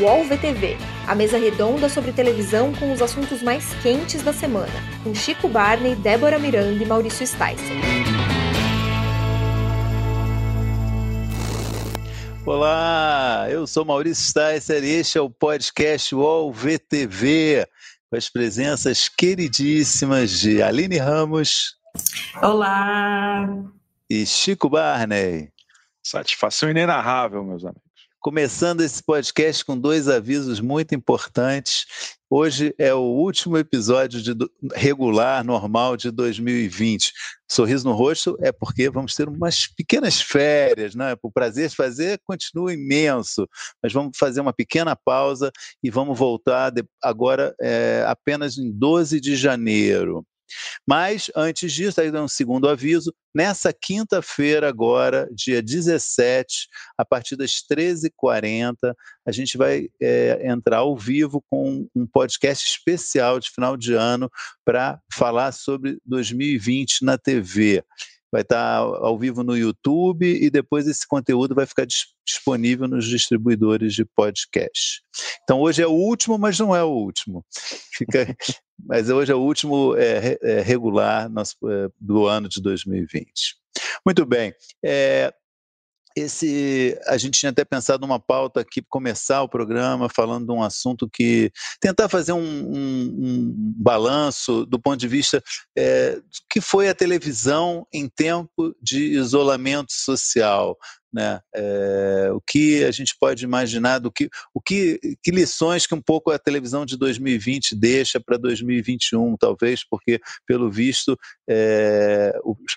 UOL VTV, a mesa redonda sobre televisão com os assuntos mais quentes da semana, com Chico Barney, Débora Miranda e Maurício Sticer. Olá, eu sou Maurício Sticer e este é o podcast UOL VTV, com as presenças queridíssimas de Aline Ramos. Olá! E Chico Barney. Satisfação inenarrável, meus amigos começando esse podcast com dois avisos muito importantes. Hoje é o último episódio de regular, normal de 2020. Sorriso no rosto é porque vamos ter umas pequenas férias, né? O prazer de fazer continua imenso, mas vamos fazer uma pequena pausa e vamos voltar agora é, apenas em 12 de janeiro. Mas, antes disso, aí um segundo aviso, nessa quinta-feira agora, dia 17, a partir das 13h40, a gente vai é, entrar ao vivo com um podcast especial de final de ano para falar sobre 2020 na TV vai estar ao vivo no YouTube e depois esse conteúdo vai ficar disponível nos distribuidores de podcast. Então hoje é o último, mas não é o último. Fica, mas hoje é o último é, é, regular nosso, é, do ano de 2020. Muito bem. É, esse a gente tinha até pensado numa pauta aqui começar o programa falando de um assunto que tentar fazer um, um, um balanço do ponto de vista é, que foi a televisão em tempo de isolamento social né? É, o que a gente pode imaginar do que, o que, que lições que um pouco a televisão de 2020 deixa para 2021, talvez, porque pelo visto é,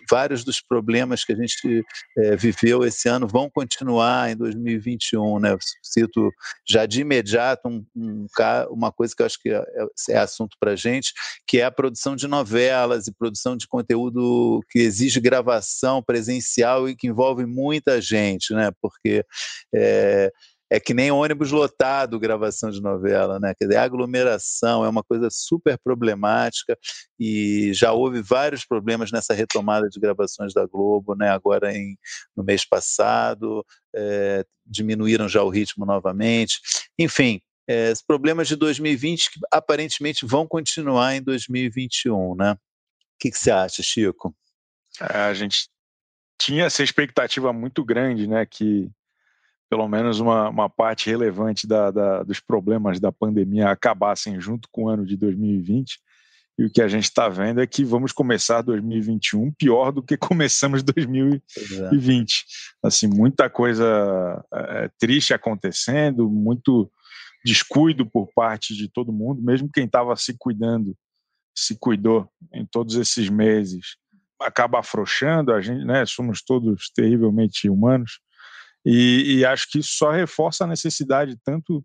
vários dos problemas que a gente é, viveu esse ano vão continuar em 2021, né? Cito já de imediato um, um, uma coisa que eu acho que é, é assunto para gente, que é a produção de novelas e produção de conteúdo que exige gravação presencial e que envolve muita gente né? Porque é, é que nem ônibus lotado gravação de novela, né? Quer dizer, aglomeração é uma coisa super problemática e já houve vários problemas nessa retomada de gravações da Globo, né? Agora em, no mês passado, é, diminuíram já o ritmo novamente. Enfim, é, problemas de 2020 que aparentemente vão continuar em 2021, né? O que, você acha, Chico? É, a gente tinha essa expectativa muito grande, né, que pelo menos uma, uma parte relevante da, da, dos problemas da pandemia acabassem junto com o ano de 2020. E o que a gente está vendo é que vamos começar 2021 pior do que começamos 2020. Assim, muita coisa é, triste acontecendo, muito descuido por parte de todo mundo, mesmo quem estava se cuidando, se cuidou em todos esses meses acaba afrouxando, a gente, né, somos todos terrivelmente humanos, e, e, acho que isso só reforça a necessidade tanto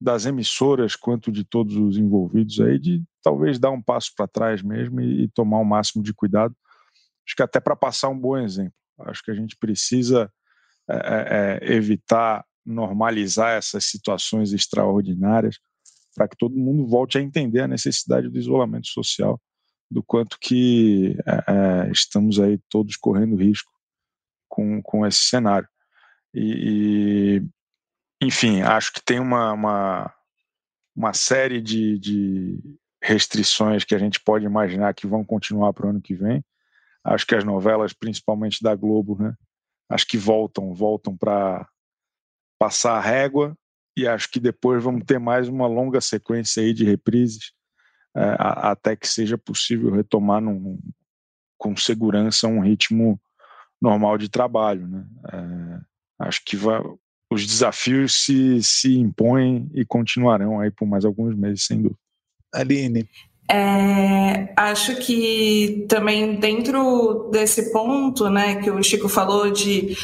das emissoras quanto de todos os envolvidos aí de talvez dar um passo para trás mesmo e, e, tomar o máximo de cuidado. Acho que até para passar um bom exemplo. Acho que a gente precisa é, é, é evitar normalizar essas situações extraordinárias para que todo mundo volte a entender a necessidade do isolamento social do quanto que é, é, estamos aí todos correndo risco com, com esse cenário. E, e enfim, acho que tem uma, uma, uma série de, de restrições que a gente pode imaginar que vão continuar para o ano que vem. Acho que as novelas, principalmente da Globo, né, acho que voltam, voltam para passar a régua e acho que depois vamos ter mais uma longa sequência aí de reprises até que seja possível retomar num, com segurança um ritmo normal de trabalho. Né? É, acho que vai, os desafios se, se impõem e continuarão aí por mais alguns meses, sem dúvida. Aline. É, acho que também dentro desse ponto, né, que o Chico falou de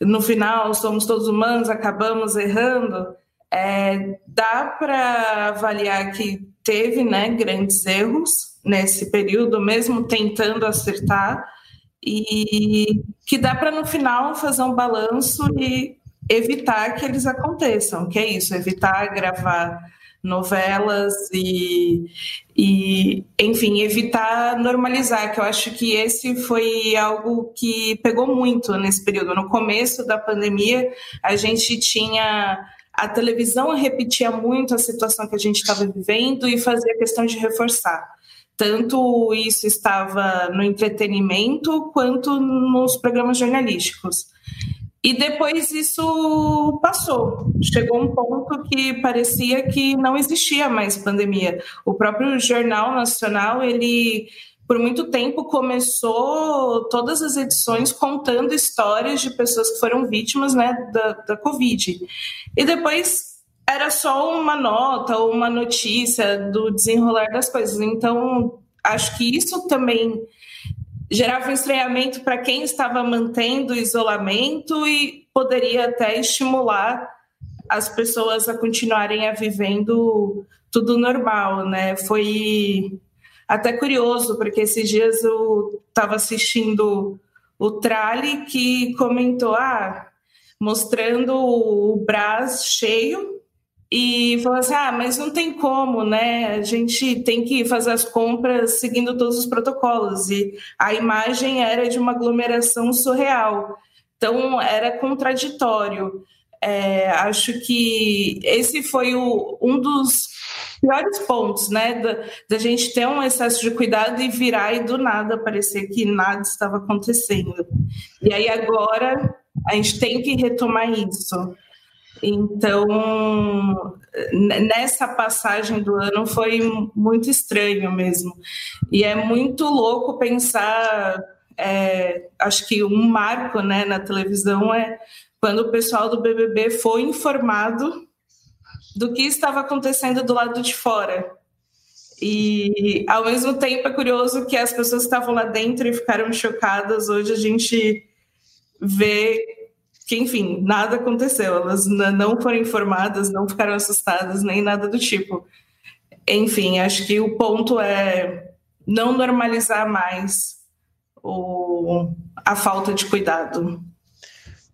no final somos todos humanos, acabamos errando, é, dá para avaliar que teve né, grandes erros nesse período, mesmo tentando acertar, e que dá para no final fazer um balanço e evitar que eles aconteçam, que é isso, evitar gravar novelas e, e enfim, evitar normalizar, que eu acho que esse foi algo que pegou muito nesse período. No começo da pandemia, a gente tinha a televisão repetia muito a situação que a gente estava vivendo e fazia questão de reforçar. Tanto isso estava no entretenimento quanto nos programas jornalísticos. E depois isso passou. Chegou um ponto que parecia que não existia mais pandemia. O próprio Jornal Nacional, ele por muito tempo começou todas as edições contando histórias de pessoas que foram vítimas né, da, da Covid. E depois era só uma nota ou uma notícia do desenrolar das coisas. Então, acho que isso também gerava um estranhamento para quem estava mantendo o isolamento e poderia até estimular as pessoas a continuarem a vivendo tudo normal, né? Foi até curioso, porque esses dias eu estava assistindo o Trali que comentou, ah, mostrando o Brás cheio e falou assim: ah, mas não tem como, né? A gente tem que fazer as compras seguindo todos os protocolos. E a imagem era de uma aglomeração surreal. Então, era contraditório. É, acho que esse foi o, um dos piores pontos, né? Da, da, gente ter um excesso de cuidado e virar e do nada parecer que nada estava acontecendo. E aí agora a gente tem que retomar isso. Então, nessa passagem do ano foi muito estranho mesmo. E é muito louco pensar. É, acho que um marco né, na televisão é quando o pessoal do BBB foi informado do que estava acontecendo do lado de fora. E, ao mesmo tempo, é curioso que as pessoas que estavam lá dentro e ficaram chocadas. Hoje a gente vê que, enfim, nada aconteceu. Elas não foram informadas, não ficaram assustadas, nem nada do tipo. Enfim, acho que o ponto é não normalizar mais o, a falta de cuidado.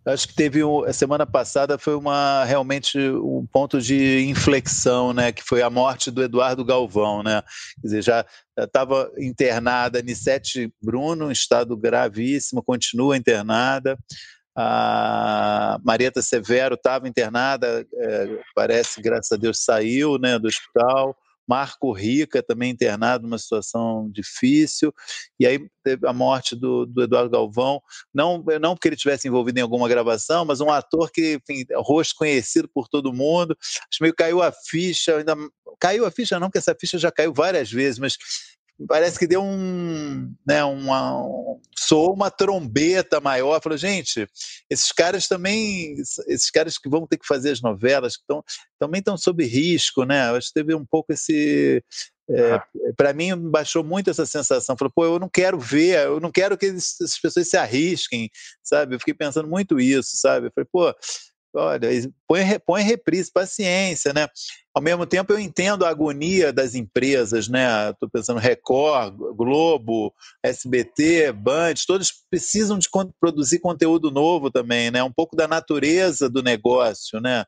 Acho que teve um, a semana passada foi uma realmente um ponto de inflexão, né? Que foi a morte do Eduardo Galvão, né? Quer dizer, já estava internada Nissete Bruno, em estado gravíssimo, continua internada a Marieta Severo estava internada, é, parece, graças a Deus, saiu né, do hospital. Marco Rica também internado numa situação difícil, e aí teve a morte do, do, Eduardo Galvão, não, não porque ele tivesse envolvido em alguma gravação, mas um ator que, enfim, rosto conhecido por todo mundo, acho meio caiu a ficha, ainda caiu a ficha não, porque essa ficha já caiu várias vezes, mas parece que deu um, né, uma, um, soou uma trombeta maior, falou, gente, esses caras também, esses caras que vão ter que fazer as novelas, que tão, também estão sob risco, né, acho que teve um pouco esse, é, ah. para mim baixou muito essa sensação, falou, pô, eu não quero ver, eu não quero que essas pessoas se arrisquem, sabe, eu fiquei pensando muito isso, sabe, eu falei, pô, olha, põe, põe reprise, paciência, né? Ao mesmo tempo, eu entendo a agonia das empresas, né? Estou pensando Record, Globo, SBT, Band, todos precisam de produzir conteúdo novo também, né? Um pouco da natureza do negócio, né?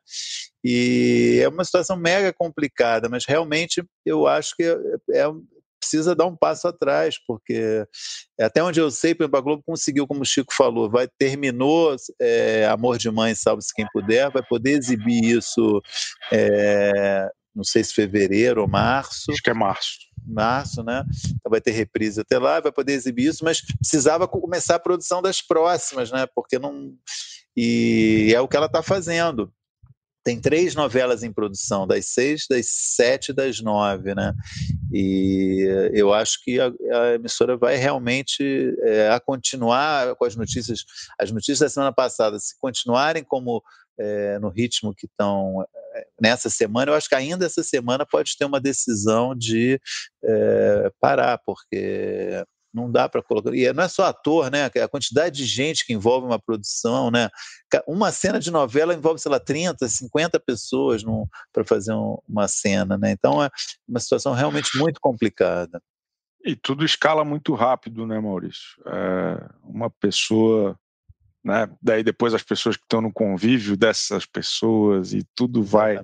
E é uma situação mega complicada, mas realmente eu acho que é, é precisa dar um passo atrás, porque até onde eu sei, a Globo conseguiu, como o Chico falou, vai terminou é, Amor de Mãe, Salve-se Quem Puder, vai poder exibir isso, é, não sei se fevereiro ou março. Acho que é março. Março, né? Então vai ter reprise até lá, vai poder exibir isso, mas precisava começar a produção das próximas, né? Porque não. E é o que ela está fazendo tem três novelas em produção, das seis, das sete, das nove, né? E eu acho que a, a emissora vai realmente é, a continuar com as notícias, as notícias da semana passada, se continuarem como é, no ritmo que estão é, nessa semana, eu acho que ainda essa semana pode ter uma decisão de é, parar, porque não dá para colocar. E não é só ator, né? A quantidade de gente que envolve uma produção, né? Uma cena de novela envolve, sei lá, 30, 50 pessoas para fazer um, uma cena, né? Então é uma situação realmente muito complicada. E tudo escala muito rápido, né, Maurício? É uma pessoa, né? Daí depois as pessoas que estão no convívio dessas pessoas e tudo vai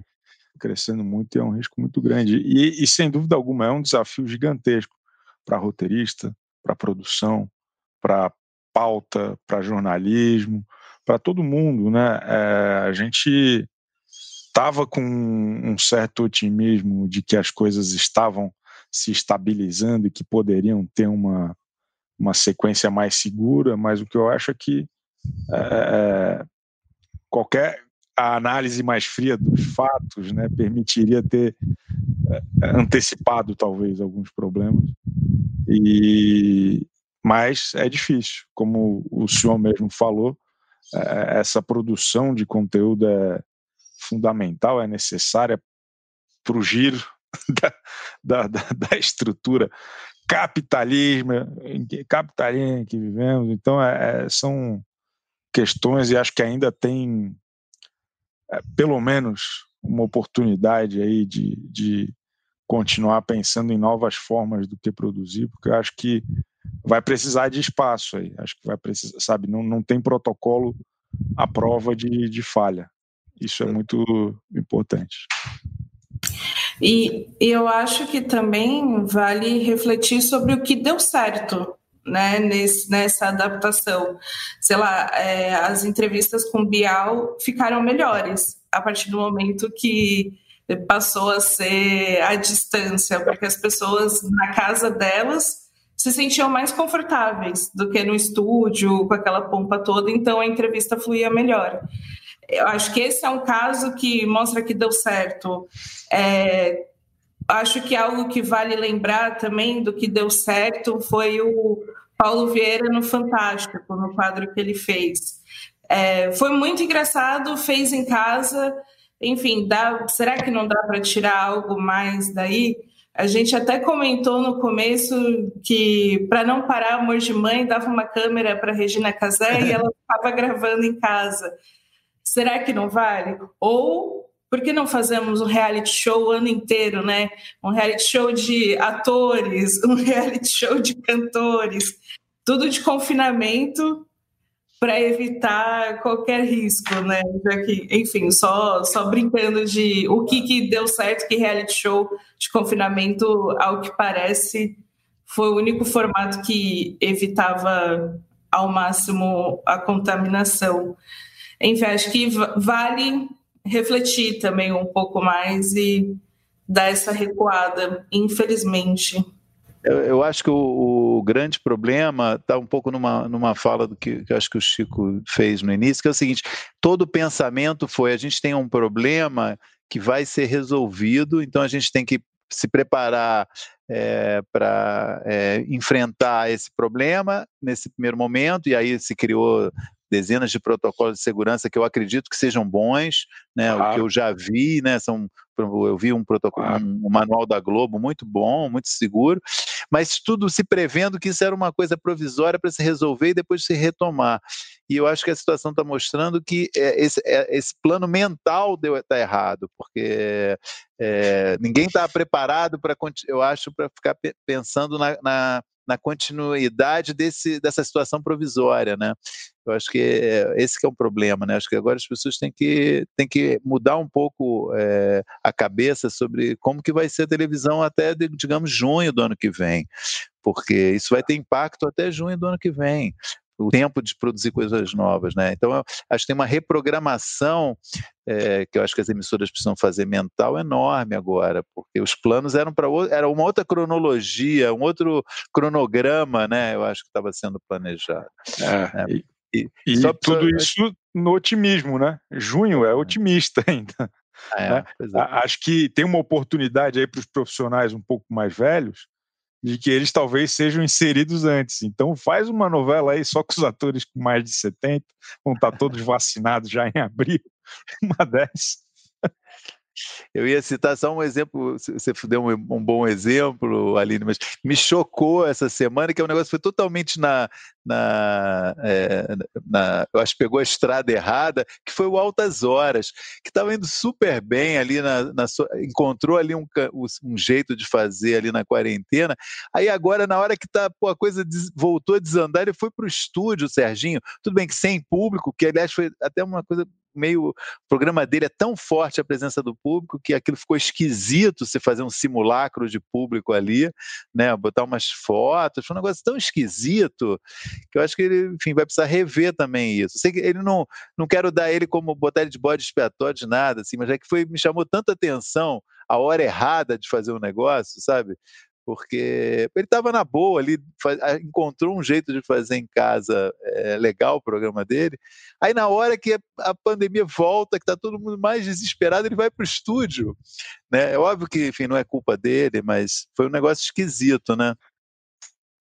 crescendo muito e é um risco muito grande. E, e sem dúvida alguma é um desafio gigantesco para roteirista, para produção, para pauta, para jornalismo, para todo mundo, né? É, a gente estava com um certo otimismo de que as coisas estavam se estabilizando e que poderiam ter uma, uma sequência mais segura, mas o que eu acho é que é, qualquer análise mais fria dos fatos né, permitiria ter é, antecipado talvez alguns problemas. E, mas é difícil, como o senhor mesmo falou, é, essa produção de conteúdo é fundamental, é necessária para o giro da, da, da, estrutura capitalismo, capitalismo que vivemos. Então, é, é, são questões e acho que ainda tem, é, pelo menos, uma oportunidade aí de, de continuar pensando em novas formas do que produzir, porque eu acho que vai precisar de espaço aí. Acho que vai precisar, sabe? Não, não tem protocolo à prova de, de falha. Isso é muito importante. E eu acho que também vale refletir sobre o que deu certo né, nesse, nessa adaptação. Sei lá, é, as entrevistas com Bial ficaram melhores a partir do momento que passou a ser à distância, porque as pessoas na casa delas se sentiam mais confortáveis do que no estúdio, com aquela pompa toda, então a entrevista fluía melhor. Eu acho que esse é um caso que mostra que deu certo. É, acho que algo que vale lembrar também do que deu certo foi o Paulo Vieira no Fantástico, no quadro que ele fez. É, foi muito engraçado, fez em casa. Enfim, dá, será que não dá para tirar algo mais daí? A gente até comentou no começo que, para não parar Amor de Mãe, dava uma câmera para Regina Casé e ela estava gravando em casa. Será que não vale? Ou por que não fazemos um reality show o ano inteiro, né? Um reality show de atores, um reality show de cantores, tudo de confinamento para evitar qualquer risco, né? Que, enfim, só, só brincando de o que, que deu certo, que reality show de confinamento, ao que parece, foi o único formato que evitava ao máximo a contaminação. Enfim, acho que vale refletir também um pouco mais e dar essa recuada, infelizmente. Eu, eu acho que o, o grande problema está um pouco numa, numa fala do que, que acho que o Chico fez no início, que é o seguinte: todo pensamento foi a gente tem um problema que vai ser resolvido, então a gente tem que se preparar é, para é, enfrentar esse problema nesse primeiro momento, e aí se criou dezenas de protocolos de segurança que eu acredito que sejam bons, né? Claro. O que eu já vi, né? São, eu vi um protocolo, um, manual da Globo muito bom, muito seguro, mas tudo se prevendo que isso era uma coisa provisória para se resolver e depois se retomar. E eu acho que a situação está mostrando que é, esse, é, esse, plano mental está errado, porque é, ninguém está preparado para, eu acho, para ficar pensando na, na na continuidade desse, dessa situação provisória, né? Eu acho que é, esse que é um problema, né? Acho que agora as pessoas têm que, têm que mudar um pouco é, a cabeça sobre como que vai ser a televisão até, digamos, junho do ano que vem, porque isso vai ter impacto até junho do ano que vem o tempo de produzir coisas novas, né? Então, acho que tem uma reprogramação é, que eu acho que as emissoras precisam fazer mental enorme agora, porque os planos eram para era uma outra cronologia, um outro cronograma, né? Eu acho que estava sendo planejado. É, é. E, e, e tudo pra... isso no otimismo, né? Junho é otimista ainda. É, né? É. Acho que tem uma oportunidade aí para os profissionais um pouco mais velhos de que eles talvez sejam inseridos antes. Então faz uma novela aí só com os atores com mais de 70, vão estar todos vacinados já em abril, uma dessas. Eu ia citar só um exemplo, você deu um, um, bom exemplo, Aline, mas me chocou essa semana que o é negócio foi totalmente na, na, é, na, eu acho que pegou a estrada errada, que foi o Altas Horas, que estava indo super bem ali, na, na encontrou ali um, um, jeito de fazer ali na quarentena, aí agora na hora que tá, pô, a coisa des, voltou a desandar, ele foi para o estúdio, Serginho, tudo bem que sem público, que aliás foi até uma coisa meio. O programa dele é tão forte a presença do público que aquilo ficou esquisito você fazer um simulacro de público ali, né? Botar umas fotos, foi um negócio tão esquisito que eu acho que ele, enfim, vai precisar rever também isso. Sei que ele não, não quero dar ele como botar ele de bode expiatório de nada, assim, mas é que foi, me chamou tanta atenção a hora errada de fazer um negócio, sabe? Porque ele estava na boa ali, encontrou um jeito de fazer em casa é, legal o programa dele. Aí na hora que a pandemia volta, que está todo mundo mais desesperado, ele vai para o estúdio. Né? É óbvio que, enfim, não é culpa dele, mas foi um negócio esquisito, né?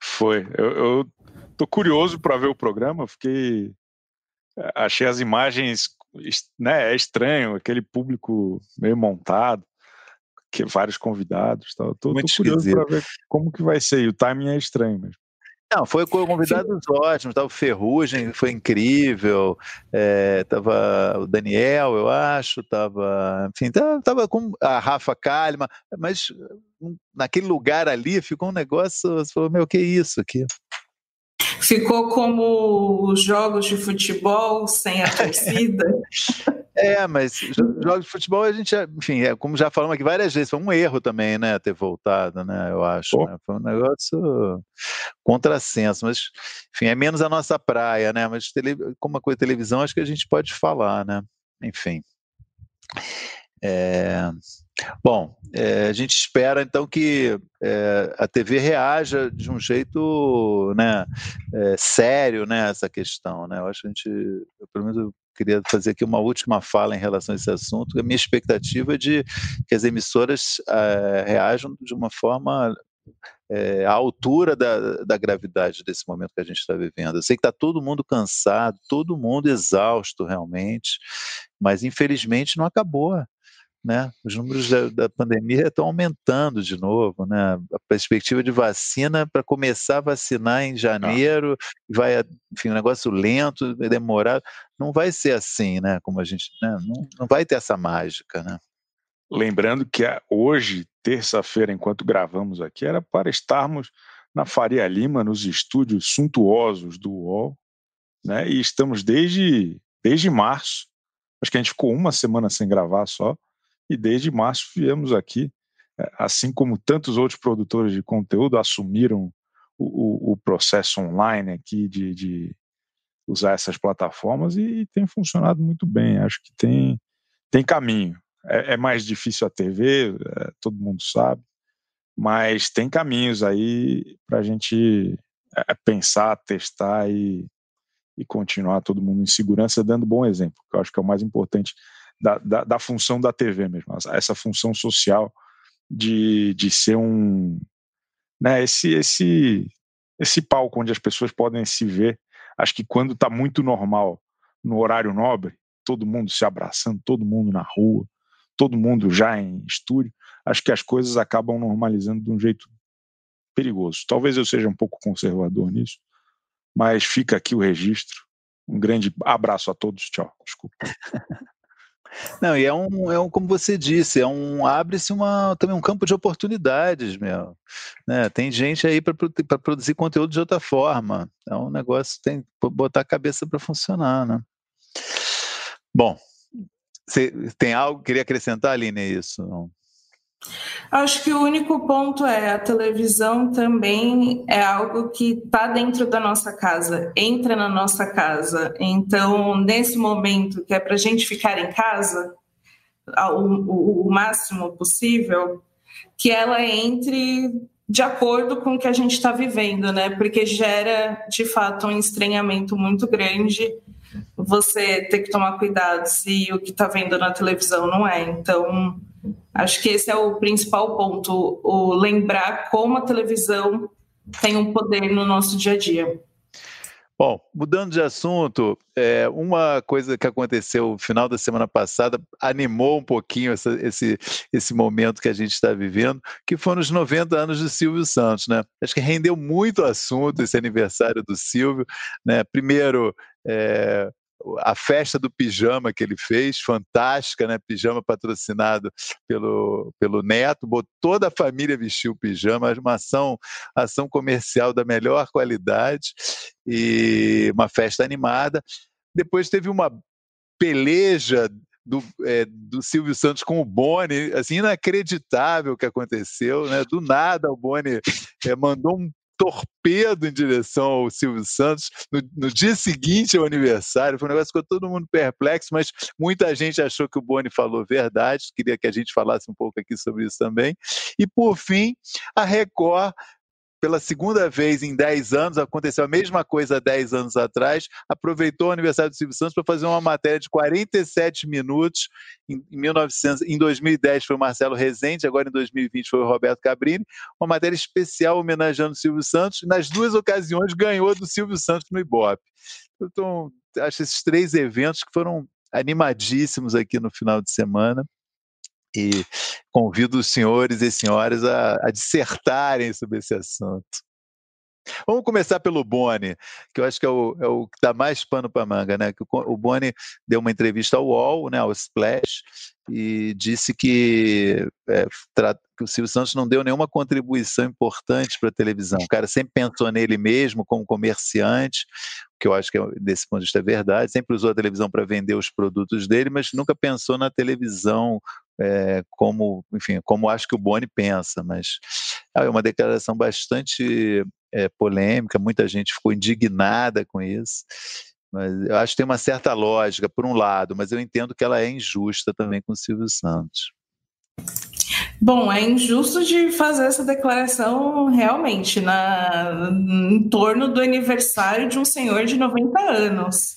Foi. Eu, eu tô curioso para ver o programa, fiquei achei as imagens, né, é estranho, aquele público meio montado que vários convidados. Tal. Tô, Muito tô curioso para ver como que vai ser. E o timing é estranho mesmo. Não, foi com convidados Sim. ótimos, tava o Ferrugem, foi incrível, é, tava o Daniel, eu acho, tava, enfim, tava, tava com a Rafa Kalima, mas hum, naquele lugar ali ficou um negócio, você falou, meu, que é isso aqui? Ficou como os jogos de futebol sem a torcida. é, mas jogos de futebol a gente, enfim, é, como já falamos aqui várias vezes, foi um erro também, né, ter voltado, né, eu acho. Né? Foi um negócio contrassenso, mas, enfim, é menos a nossa praia, né, mas tele, como uma coisa de televisão, acho que a gente pode falar, né, enfim. É, bom, é, a gente espera então que é, a TV reaja de um jeito né, é, sério né, essa questão. Né? Eu acho que a gente, eu, pelo menos queria fazer aqui uma última fala em relação a esse assunto. A minha expectativa é de que as emissoras é, reajam de uma forma é, à altura da, da gravidade desse momento que a gente está vivendo. Eu sei que está todo mundo cansado, todo mundo exausto realmente, mas infelizmente não acabou né? Os números da, da, pandemia estão aumentando de novo, né? A perspectiva de vacina para começar a vacinar em janeiro, vai, enfim, um negócio lento, demorado, não vai ser assim, né? Como a gente, né? não, não vai ter essa mágica, né? Lembrando que hoje, terça-feira, enquanto gravamos aqui, era para estarmos na Faria Lima, nos estúdios suntuosos do UOL, né? E estamos desde desde março. Acho que a gente ficou uma semana sem gravar só e desde março viemos aqui, é, assim como tantos outros produtores de conteúdo assumiram o, o, processo online aqui de, de, usar essas plataformas e, e, tem funcionado muito bem. Acho que tem, tem caminho. É, é mais difícil a TV, é, todo mundo sabe, mas tem caminhos aí para a gente é, pensar, testar e, e continuar todo mundo em segurança, dando bom exemplo, que eu acho que é o mais importante da, da, da, função da TV mesmo, essa função social de, de ser um. Né, esse, esse, esse palco onde as pessoas podem se ver. Acho que quando está muito normal, no horário nobre, todo mundo se abraçando, todo mundo na rua, todo mundo já em estúdio, acho que as coisas acabam normalizando de um jeito perigoso. Talvez eu seja um pouco conservador nisso, mas fica aqui o registro. Um grande abraço a todos. Tchau. Desculpa. Não, e é um, é um, como você disse, é um abre-se também um campo de oportunidades, meu. Né? Tem gente aí para produzir conteúdo de outra forma. É um negócio tem botar a cabeça para funcionar, né? Bom, você tem algo que queria acrescentar, Aline, isso? Não? Acho que o único ponto é a televisão também é algo que está dentro da nossa casa, entra na nossa casa. Então, nesse momento que é para a gente ficar em casa, o, o, o, máximo possível, que ela entre de acordo com o que a gente está vivendo, né? Porque gera de fato um estranhamento muito grande. Você ter que tomar cuidado se o que está vendo na televisão não é. Então Acho que esse é o principal ponto, o lembrar como a televisão tem um poder no nosso dia a dia. Bom, mudando de assunto, é, uma coisa que aconteceu no final da semana passada animou um pouquinho essa, esse, esse momento que a gente está vivendo, que foram os 90 anos do Silvio Santos, né? Acho que rendeu muito assunto esse aniversário do Silvio, né? Primeiro, é, a festa do pijama que ele fez, fantástica, né? Pijama patrocinado pelo, pelo Neto, toda a família vestiu pijama, uma ação, ação comercial da melhor qualidade e uma festa animada. Depois teve uma peleja do, é, do Silvio Santos com o Boni, assim, inacreditável o que aconteceu, né? Do nada o Boni é, mandou um torpedo em direção ao Silvio Santos no, no, dia seguinte ao aniversário. Foi um negócio que ficou todo mundo perplexo, mas muita gente achou que o Boni falou verdade. Queria que a gente falasse um pouco aqui sobre isso também. E por fim, a Record pela segunda vez em 10 anos, aconteceu a mesma coisa 10 anos atrás, aproveitou o aniversário do Silvio Santos para fazer uma matéria de 47 minutos. Em, 1900, em 2010 foi o Marcelo Rezende, agora em 2020 foi o Roberto Cabrini, uma matéria especial homenageando o Silvio Santos. Nas duas ocasiões ganhou do Silvio Santos no Ibope. Então, acho esses três eventos que foram animadíssimos aqui no final de semana e convido os senhores e senhoras a, a dissertarem sobre esse assunto. Vamos começar pelo Boni, que eu acho que é o, é o que dá mais pano para manga, né? Que o, o Boni deu uma entrevista ao UOL, né, ao Splash, e disse que, é, que o Silvio Santos não deu nenhuma contribuição importante para a televisão. O cara sempre pensou nele mesmo como comerciante, que eu acho que é, desse ponto de vista é verdade, sempre usou a televisão para vender os produtos dele, mas nunca pensou na televisão é, como, enfim, como acho que o Boni pensa, mas é uma declaração bastante é, polêmica, muita gente ficou indignada com isso, mas eu acho que tem uma certa lógica, por um lado, mas eu entendo que ela é injusta também com o Silvio Santos. Bom, é injusto de fazer essa declaração realmente na, em torno do aniversário de um senhor de 90 anos.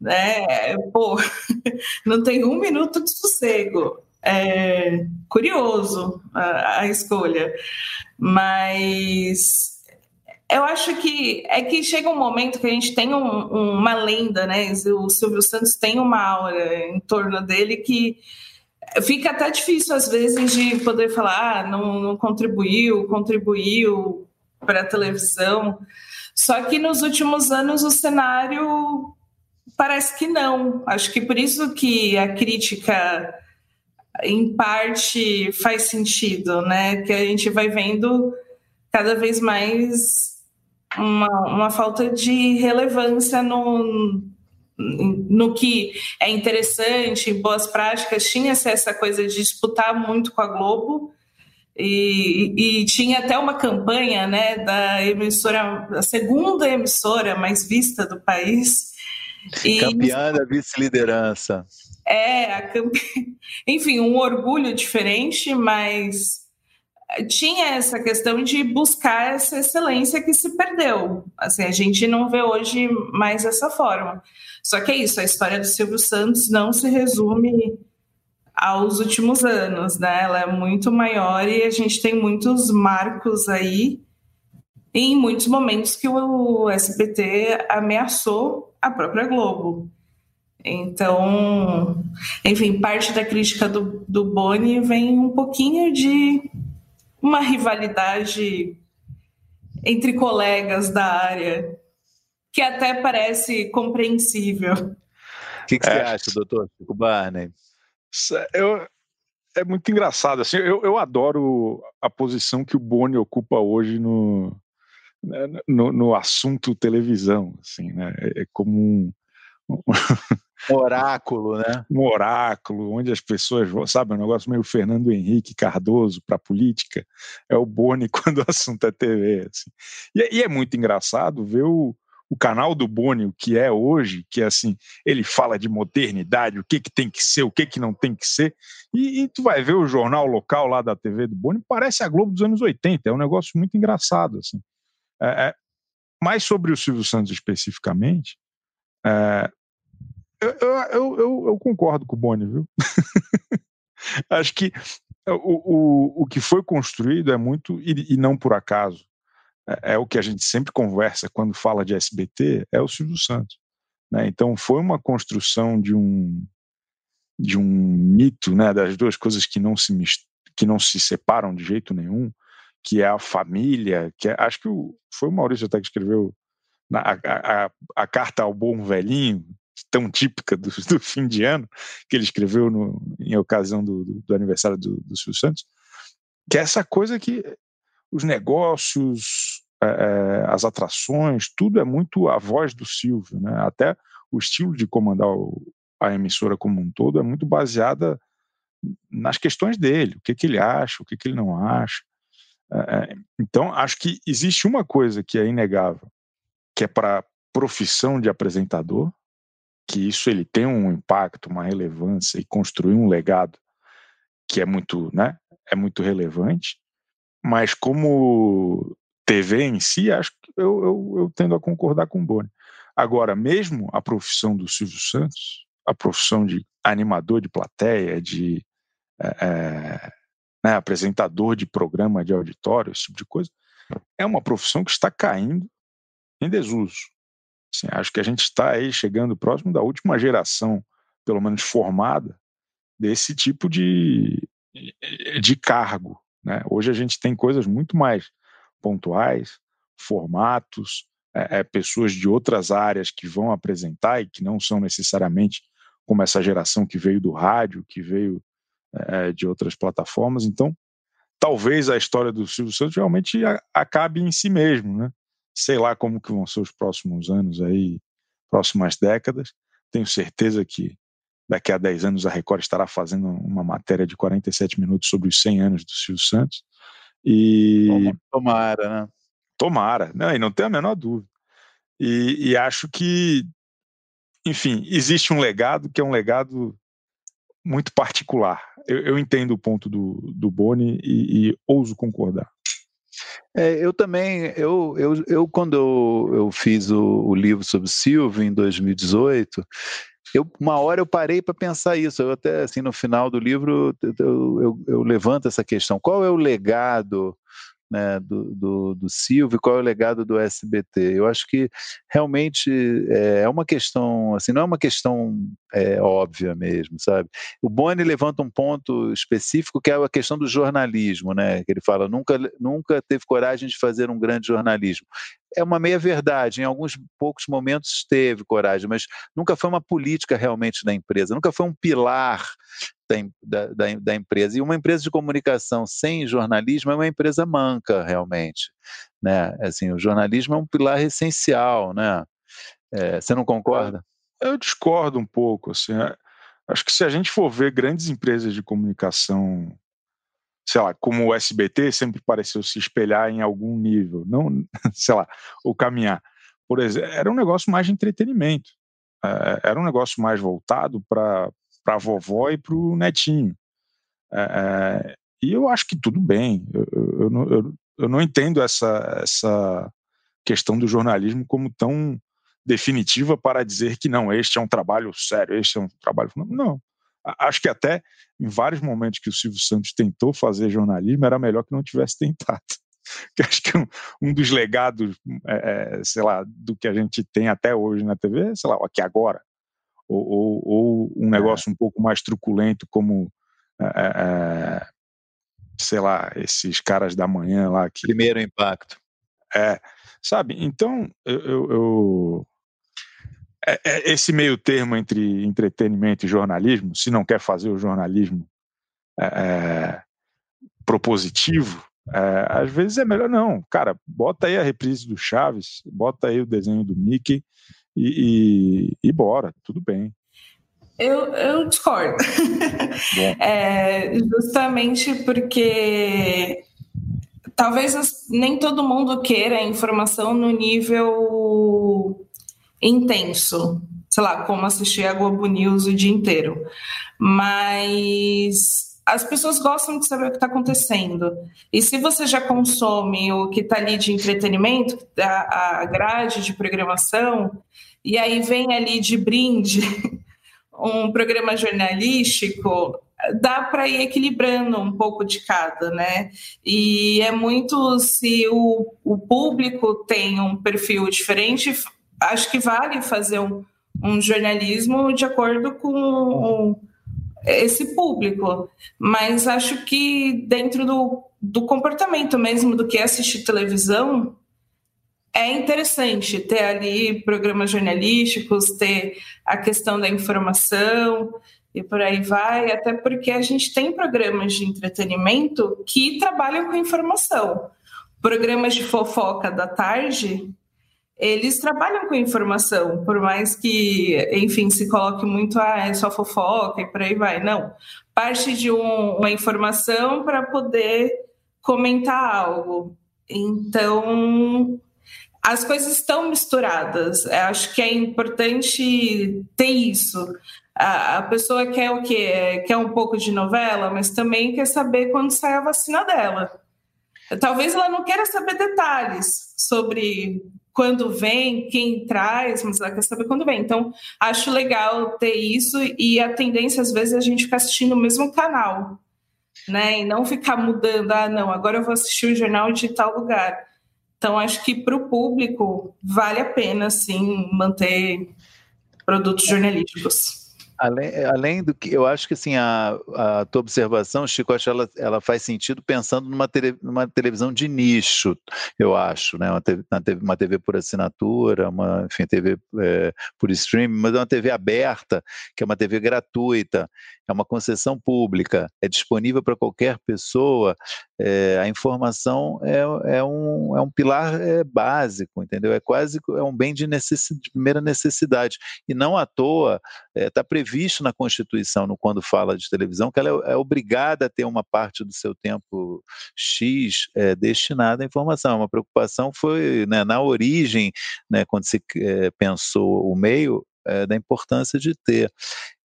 Né? Pô, não tem um minuto de sossego é, curioso a, a, escolha, mas eu acho que é que chega um momento que a gente tem um, uma lenda, né? O Silvio Santos tem uma aura em torno dele que fica até difícil às vezes de poder falar, ah, não, não contribuiu, contribuiu para a televisão. Só que nos últimos anos o cenário parece que não. Acho que por isso que a crítica em parte faz sentido, né? Que a gente vai vendo cada vez mais uma, uma falta de relevância no, no que é interessante, boas práticas. Tinha-se essa coisa de disputar muito com a Globo. E, e, tinha até uma campanha né, da emissora, a segunda emissora mais vista do país. Campeã da vice-liderança. É, a enfim, um orgulho diferente, mas tinha essa questão de buscar essa excelência que se perdeu. Assim, a gente não vê hoje mais essa forma. Só que é isso, a história do Silvio Santos não se resume aos últimos anos, né? Ela é muito maior e a gente tem muitos marcos aí em muitos momentos que o SBT ameaçou a própria Globo. Então, enfim, parte da crítica do, do Boni vem um pouquinho de uma rivalidade entre colegas da área, que até parece compreensível. O que, que é, você acha, doutor Chico Barney? Eu, é muito engraçado. Assim, eu, eu adoro a posição que o Boni ocupa hoje no, né, no, no assunto televisão. Assim, né? É, é como um, um oráculo, né? Um oráculo, onde as pessoas vão, sabe, um negócio meio Fernando Henrique Cardoso para política, é o Boni quando o assunto é TV. Assim. E, e, é muito engraçado ver o, o canal do Boni, o que é hoje, que é assim, ele fala de modernidade, o que, que tem que ser, o que, que não tem que ser, e, e tu vai ver o jornal local lá da TV do Boni, parece a Globo dos anos 80, é um negócio muito engraçado, assim. É, é, mas sobre o Silvio Santos especificamente, é, eu, eu, eu, eu, concordo com o Boni, viu? Acho que o, o, o que foi construído é muito, e, e não por acaso, é, é, o que a gente sempre conversa quando fala de SBT, é o Silvio Santos. Né? Então foi uma construção de um de um mito, né, das duas coisas que não se que não se separam de jeito nenhum, que é a família, que é, acho que o, foi o Maurício até que escreveu na, a, a, a, carta ao bom velhinho, tão típica do, do, fim de ano, que ele escreveu no, em ocasião do, do, do aniversário do, do Silvio Santos, que é essa coisa que os negócios, é, é, as atrações, tudo é muito a voz do Silvio, né? até o estilo de comandar o, a emissora como um todo é muito baseada nas questões dele, o que, que ele acha, o que, que ele não acha. É, é então, acho que existe uma coisa que é inegável, que é para profissão de apresentador, que isso ele tem um impacto, uma relevância e construir um legado que é muito, né, é muito relevante, mas como TV em si, acho que eu, eu, eu tendo a concordar com o Boni. Agora, mesmo a profissão do Silvio Santos, a profissão de animador de plateia, de é, né, apresentador de programa de auditório, esse tipo de coisa, é uma profissão que está caindo em desuso. Assim, acho que a gente está aí chegando próximo da última geração, pelo menos formada, desse tipo de, de cargo. Né? Hoje a gente tem coisas muito mais pontuais, formatos, é, é, pessoas de outras áreas que vão apresentar e que não são necessariamente como essa geração que veio do rádio, que veio é, de outras plataformas. Então, talvez a história do Silvio Santos realmente acabe em si mesmo, né? Sei lá como que vão ser os próximos anos aí, próximas décadas. Tenho certeza que daqui a 10 anos a Record estará fazendo uma matéria de 47 minutos sobre os 100 anos do Silvio Santos. E tomara, né? Tomara, não, e não tenho a menor dúvida. E, e acho que, enfim, existe um legado que é um legado muito particular. Eu, eu entendo o ponto do, do Boni e, e ouso concordar. É, eu também, eu, eu, eu quando eu, eu fiz o, o, livro sobre Silvio em 2018, eu, uma hora eu parei para pensar isso. Eu até assim no final do livro eu, eu, eu levanto essa questão: qual é o legado né, do, do, do Silvio, qual é o legado do SBT. Eu acho que realmente é, é uma questão, assim, não é uma questão é, óbvia mesmo, sabe? O Boni levanta um ponto específico que é a questão do jornalismo, né? Que ele fala, nunca, nunca teve coragem de fazer um grande jornalismo. É uma meia verdade, em alguns poucos momentos teve coragem, mas nunca foi uma política realmente da empresa, nunca foi um pilar da, da, da, empresa. E uma empresa de comunicação sem jornalismo é uma empresa manca, realmente. Né? Assim, o jornalismo é um pilar essencial, né? É, você não concorda? Eu discordo um pouco. Assim, é, acho que se a gente for ver grandes empresas de comunicação, sei lá, como o SBT sempre pareceu se espelhar em algum nível, não, sei lá, ou caminhar. Por exemplo, era um negócio mais de entretenimento. É, era um negócio mais voltado para a vovó e para o netinho. É, é, e eu acho que tudo bem. Eu, eu, eu, eu não entendo essa, essa questão do jornalismo como tão definitiva para dizer que não, este é um trabalho sério, este é um trabalho. Não. Acho que até em vários momentos que o Silvio Santos tentou fazer jornalismo, era melhor que não tivesse tentado. Que acho que um, um dos legados, é, é, sei lá, do que a gente tem até hoje na TV, sei lá, aqui agora, ou, ou, ou um é. negócio é. um pouco mais truculento, como, é, é, sei lá, esses caras da manhã lá. Que, Primeiro impacto. É, sabe? Então, eu, eu, eu é, é, esse meio termo entre entretenimento e jornalismo, se não quer fazer o jornalismo é, propositivo, é, às vezes é melhor não. Cara, bota aí a reprise do Chaves, bota aí o desenho do Mickey e, e, e bora, tudo bem. Eu, eu discordo. é, justamente porque talvez nem todo mundo queira informação no nível intenso, sei lá, como assistir a Globo News o dia inteiro. Mas as pessoas gostam de saber o que está acontecendo. E se você já consome o que está ali de entretenimento, a, a grade de programação, e aí vem ali de brinde um programa jornalístico, dá para ir equilibrando um pouco de cada, né? E é muito se o, o público tem um perfil diferente, acho que vale fazer um, um jornalismo de acordo com esse público. Mas acho que dentro do, do comportamento mesmo do que é assistir televisão, é interessante ter ali programas jornalísticos, ter a questão da informação e por aí vai, até porque a gente tem programas de entretenimento que trabalham com informação. Programas de fofoca da tarde, eles trabalham com informação, por mais que, enfim, se coloque muito, ah, é só fofoca e por aí vai. Não, parte de um, uma informação para poder comentar algo. Então, as coisas estão misturadas. Eu acho que é importante ter isso. A, a pessoa quer o quê? Quer um pouco de novela, mas também quer saber quando sai a vacina dela. Talvez ela não queira saber detalhes sobre quando vem, quem traz, mas ela quer saber quando vem. Então, acho legal ter isso e a tendência, às vezes, é a gente ficar assistindo o mesmo canal, né? E não ficar mudando, ah, não, agora eu vou assistir o jornal de tal lugar. Então, acho que para o público vale a pena, sim, manter produtos jornalísticos. Além, além do que, eu acho que assim, a, a tua observação, Chico, acho ela, ela faz sentido pensando numa, tele, numa televisão de nicho, eu acho, né? Uma TV, uma TV, uma TV por assinatura, uma enfim, TV é, por streaming, mas é uma TV aberta, que é uma TV gratuita, é uma concessão pública, é disponível para qualquer pessoa, é, a informação é, é, um, é um pilar é, básico, entendeu? É quase é um bem de, necess, de primeira necessidade. E não à toa está previsto previsto na Constituição, no, quando fala de televisão, que ela é, é, obrigada a ter uma parte do seu tempo X é, destinada à informação. Uma preocupação foi né, na origem, né, quando se é, pensou o meio, é, da importância de ter.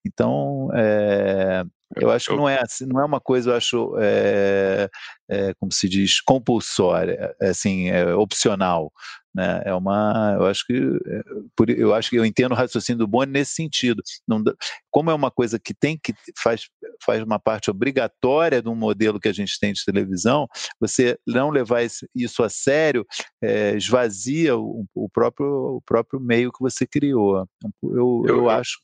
Então, é, eu acho que não é assim, não é uma coisa, eu acho, é, é, como se diz, compulsória, assim, é opcional. Né? É uma, eu acho que, eu acho que eu entendo o raciocínio do Boni nesse sentido. Não, como é uma coisa que tem que faz, faz uma parte obrigatória de um modelo que a gente tem de televisão, você não levar isso a sério é, esvazia o, o, próprio, o próprio meio que você criou. Eu, eu, eu acho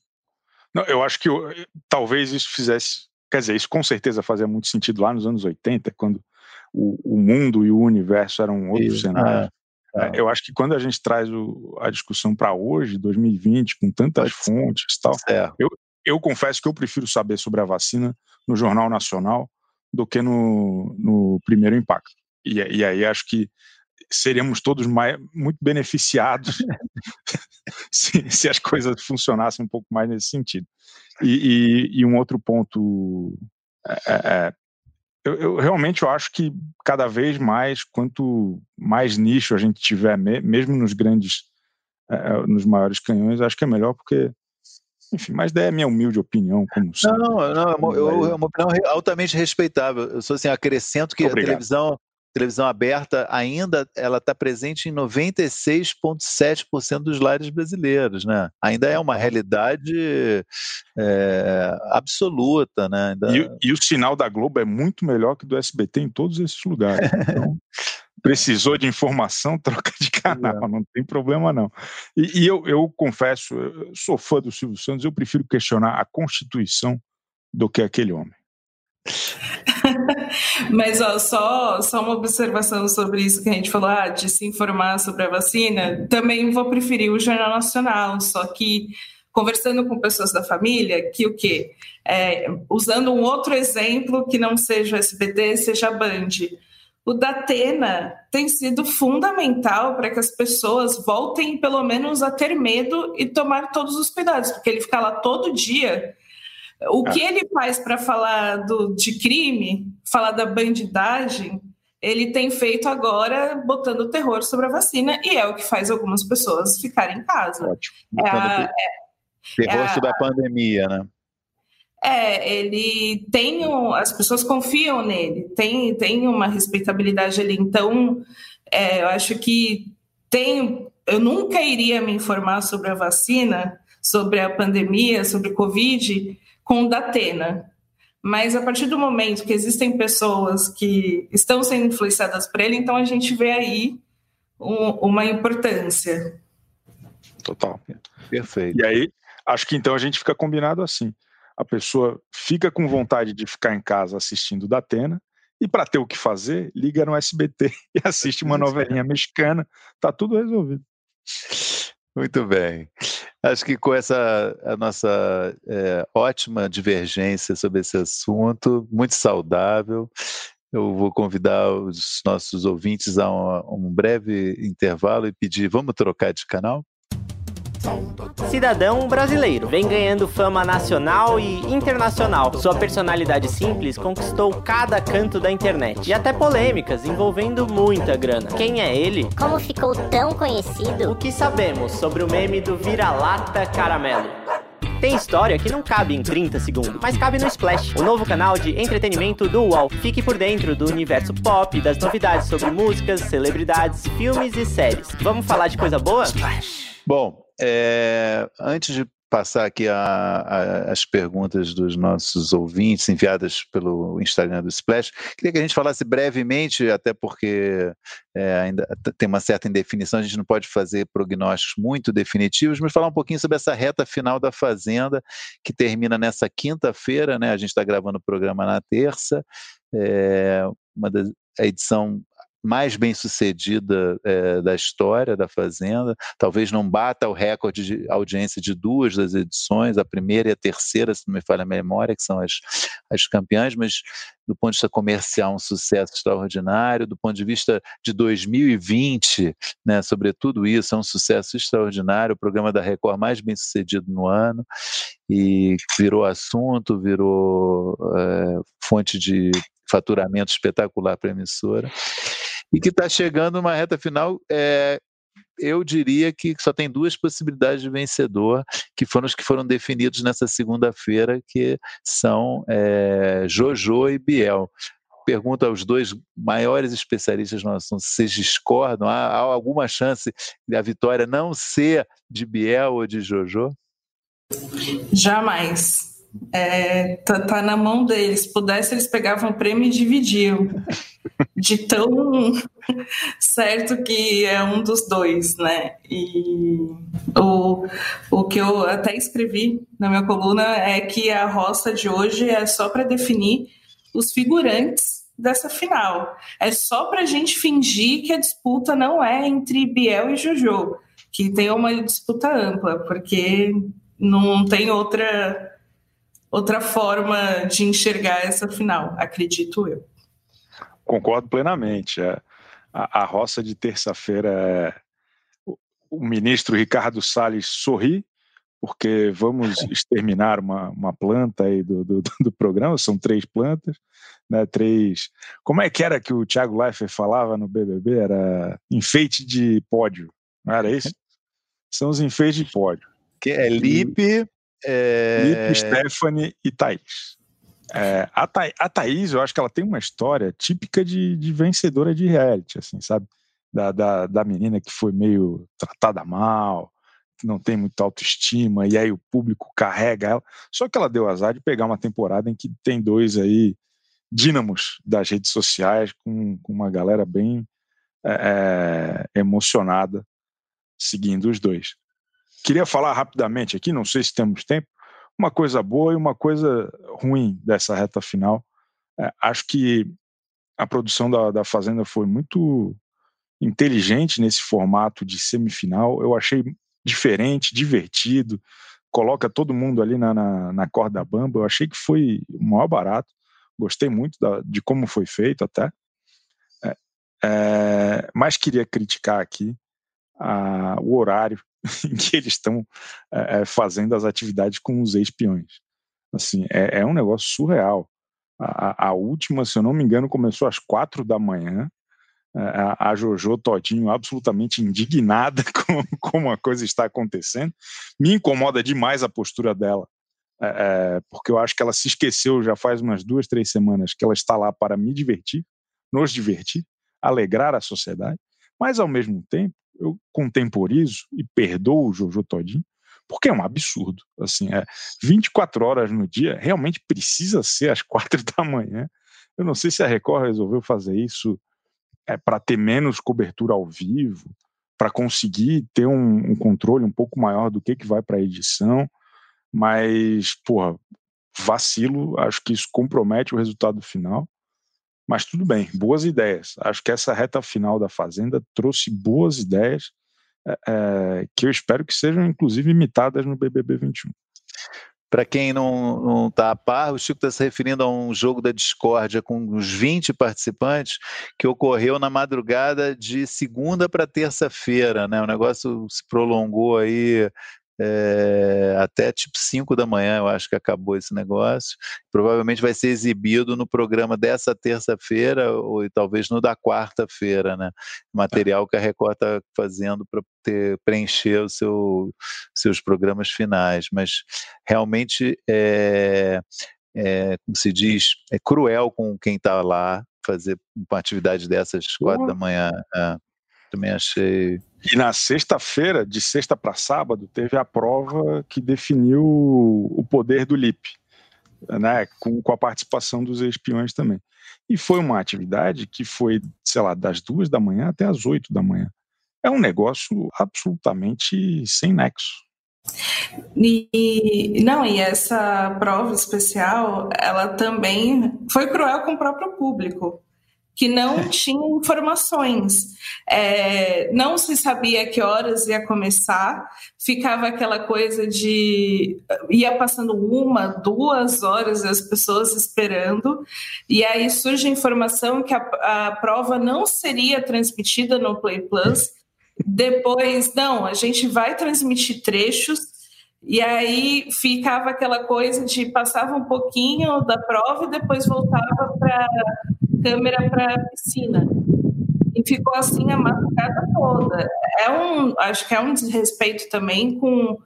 não, eu acho que eu, talvez isso fizesse. Quer dizer, isso com certeza fazia muito sentido lá nos anos 80, quando o, o mundo e o universo eram outros isso, cenários. É, é. Eu acho que quando a gente traz o, a discussão para hoje, 2020, com tantas fontes e tal, eu, eu confesso que eu prefiro saber sobre a vacina no Jornal Nacional do que no, no primeiro impacto. E, e aí acho que seríamos todos mais, muito beneficiados se, se, as coisas funcionassem um pouco mais nesse sentido. E, e, e um outro ponto, é, é, é, eu, eu, realmente eu acho que cada vez mais, quanto mais nicho a gente tiver, mesmo nos grandes, é, é, nos maiores canhões, acho que é melhor porque enfim, mas daí é a minha humilde opinião, como sempre. Não, não, é uma, eu, é uma opinião altamente respeitável. Eu sou assim, acrescento que Obrigado. a televisão, televisão aberta ainda ela está presente em 96,7% dos lares brasileiros, né? Ainda é uma realidade é, absoluta, né? Ainda... E, e, o sinal da Globo é muito melhor que do SBT em todos esses lugares. Então, precisou de informação, troca de canal, não tem problema não. E, e eu, eu confesso, eu sou fã do Silvio Santos, eu prefiro questionar a Constituição do que aquele homem. Mas ó, só, só uma observação sobre isso que a gente falou, ah, de se informar sobre a vacina. Também vou preferir o Jornal Nacional, só que conversando com pessoas da família, que o quê? É, usando um outro exemplo que não seja o SBT, seja a Band. O Datena tem sido fundamental para que as pessoas voltem, pelo menos, a ter medo e tomar todos os cuidados, porque ele fica lá todo dia o que ele faz para falar do, de crime, falar da bandidagem, ele tem feito agora botando terror sobre a vacina e é o que faz algumas pessoas ficarem em casa. Ótimo. É a, é, terror é sobre a pandemia, né? É, ele tem um, as pessoas confiam nele, tem, tem uma respeitabilidade ali. Então, é, eu acho que tem. Eu nunca iria me informar sobre a vacina, sobre a pandemia, sobre Covid, com o Datena. Mas a partir do momento que existem pessoas que estão sendo influenciadas por ele, então a gente vê aí um, uma importância. Total. Perfeito. E aí, acho que então a gente fica combinado assim. A pessoa fica com vontade de ficar em casa assistindo Datena, e para ter o que fazer, liga no SBT e assiste uma novelinha mexicana, tá tudo resolvido. Muito bem. Acho que com essa a nossa é, ótima divergência sobre esse assunto, muito saudável, eu vou convidar os nossos ouvintes a um, um breve intervalo e pedir: vamos trocar de canal? Cidadão brasileiro, vem ganhando fama nacional e internacional. Sua personalidade simples conquistou cada canto da internet e até polêmicas envolvendo muita grana. Quem é ele? Como ficou tão conhecido? O que sabemos sobre o meme do vira-lata caramelo? Tem história que não cabe em 30 segundos, mas cabe no Splash, o novo canal de entretenimento do UOL. Fique por dentro do universo pop, das novidades sobre músicas, celebridades, filmes e séries. Vamos falar de coisa boa? Bom, é, antes de passar aqui a, a, as perguntas dos nossos ouvintes enviadas pelo Instagram do Splash. Queria que a gente falasse brevemente, até porque é, ainda tem uma certa indefinição, a gente não pode fazer prognósticos muito definitivos, mas falar um pouquinho sobre essa reta final da Fazenda, que termina nessa quinta-feira, né? A gente está gravando o programa na terça. É, uma da, a edição mais bem sucedida é, da história da Fazenda. Talvez não bata o recorde de audiência de duas das edições, a primeira e a terceira, se não me falha a memória, que são as, as campeãs, mas do ponto de vista comercial, um sucesso extraordinário. Do ponto de vista de 2020, né, sobretudo isso, é um sucesso extraordinário. O programa da Record mais bem sucedido no ano e virou assunto, virou é, fonte de faturamento espetacular para a emissora e que está chegando uma reta final. É, eu diria que só tem duas possibilidades de vencedor, que foram os que foram definidos nessa segunda-feira, que são é, Jojo e Biel. Pergunto aos dois maiores especialistas no assunto se vocês discordam. Há, há alguma chance da vitória não ser de Biel ou de Jojo? Jamais. É, tá, tá, na mão deles. Se pudesse, eles pegavam o prêmio e dividiam. De tão certo que é um dos dois, né? E o, o que eu até escrevi na minha coluna é que a roça de hoje é só para definir os figurantes dessa final. É só para a gente fingir que a disputa não é entre Biel e Jojo, que tem uma disputa ampla, porque não tem outra outra forma de enxergar essa final, acredito eu. Concordo plenamente. É, a, a roça de terça-feira é o ministro Ricardo Salles sorri, porque vamos exterminar uma, uma planta aí do, do, do, programa, são três plantas, né, três... Como é que era que o Thiago Leifert falava no BBB? Era enfeite de pódio, não era isso? São os enfeites de pódio. Que é Lipe, é... Stephanie e Thaís. É, a, Tha a Thaís, eu acho que ela tem uma história típica de, de vencedora de reality, assim, sabe? Da, da, da, menina que foi meio tratada mal, que não tem muita autoestima, e aí o público carrega ela. Só que ela deu azar de pegar uma temporada em que tem dois aí dínamos das redes sociais, com, com uma galera bem é, é emocionada seguindo os dois. Queria falar rapidamente aqui, não sei se temos tempo, uma coisa boa e uma coisa ruim dessa reta final. É, acho que a produção da, da Fazenda foi muito inteligente nesse formato de semifinal. Eu achei diferente, divertido, coloca todo mundo ali na, na, na corda bamba. Eu achei que foi o maior barato. Gostei muito da, de como foi feito até. É, é, mas queria criticar aqui o horário em que eles estão é, fazendo as atividades com os ex-peões. Assim, é, é, um negócio surreal. A, a, última, se eu não me engano, começou às quatro da manhã. A, a Jojo Todinho absolutamente indignada com como a coisa está acontecendo. Me incomoda demais a postura dela, é, porque eu acho que ela se esqueceu já faz umas duas, três semanas que ela está lá para me divertir, nos divertir, alegrar a sociedade, mas ao mesmo tempo eu contemporizo e perdoo o Jojo Todinho, porque é um absurdo. Assim, é 24 horas no dia, realmente precisa ser às quatro da manhã. Eu não sei se a Record resolveu fazer isso é, para ter menos cobertura ao vivo, para conseguir ter um, um, controle um pouco maior do que, que vai para a edição, mas, porra, vacilo, acho que isso compromete o resultado final. Mas tudo bem, boas ideias. Acho que essa reta final da Fazenda trouxe boas ideias é, que eu espero que sejam, inclusive, imitadas no BBB 21. para quem não está a par, o Chico está se referindo a um jogo da discórdia com uns 20 participantes que ocorreu na madrugada de segunda para terça-feira. Né? O negócio se prolongou aí é, até tipo 5 da manhã, eu acho que acabou esse negócio. Provavelmente vai ser exibido no programa dessa terça-feira ou talvez no da quarta-feira, né? Material que a Record está fazendo para preencher o seu, seus programas finais. Mas realmente é, é, como se diz, é cruel com quem está lá fazer uma atividade dessas quatro uhum. da manhã. É, também achei e na sexta-feira, de sexta para sábado, teve a prova que definiu o poder do LIP, né, com, com a participação dos espiões também. E foi uma atividade que foi, sei lá, das duas da manhã até as oito da manhã. É um negócio absolutamente sem nexo. E não, e essa prova especial, ela também foi cruel com o próprio público, que não tinha informações. É, não se sabia que horas ia começar, ficava aquela coisa de. ia passando uma, duas horas as pessoas esperando, e aí surge a informação que a, a prova não seria transmitida no Play Plus. Depois, não, a gente vai transmitir trechos. E aí ficava aquela coisa de passava um pouquinho da prova e depois voltava para câmera para piscina. E ficou assim a madrugada toda. É um, acho que é um desrespeito também com,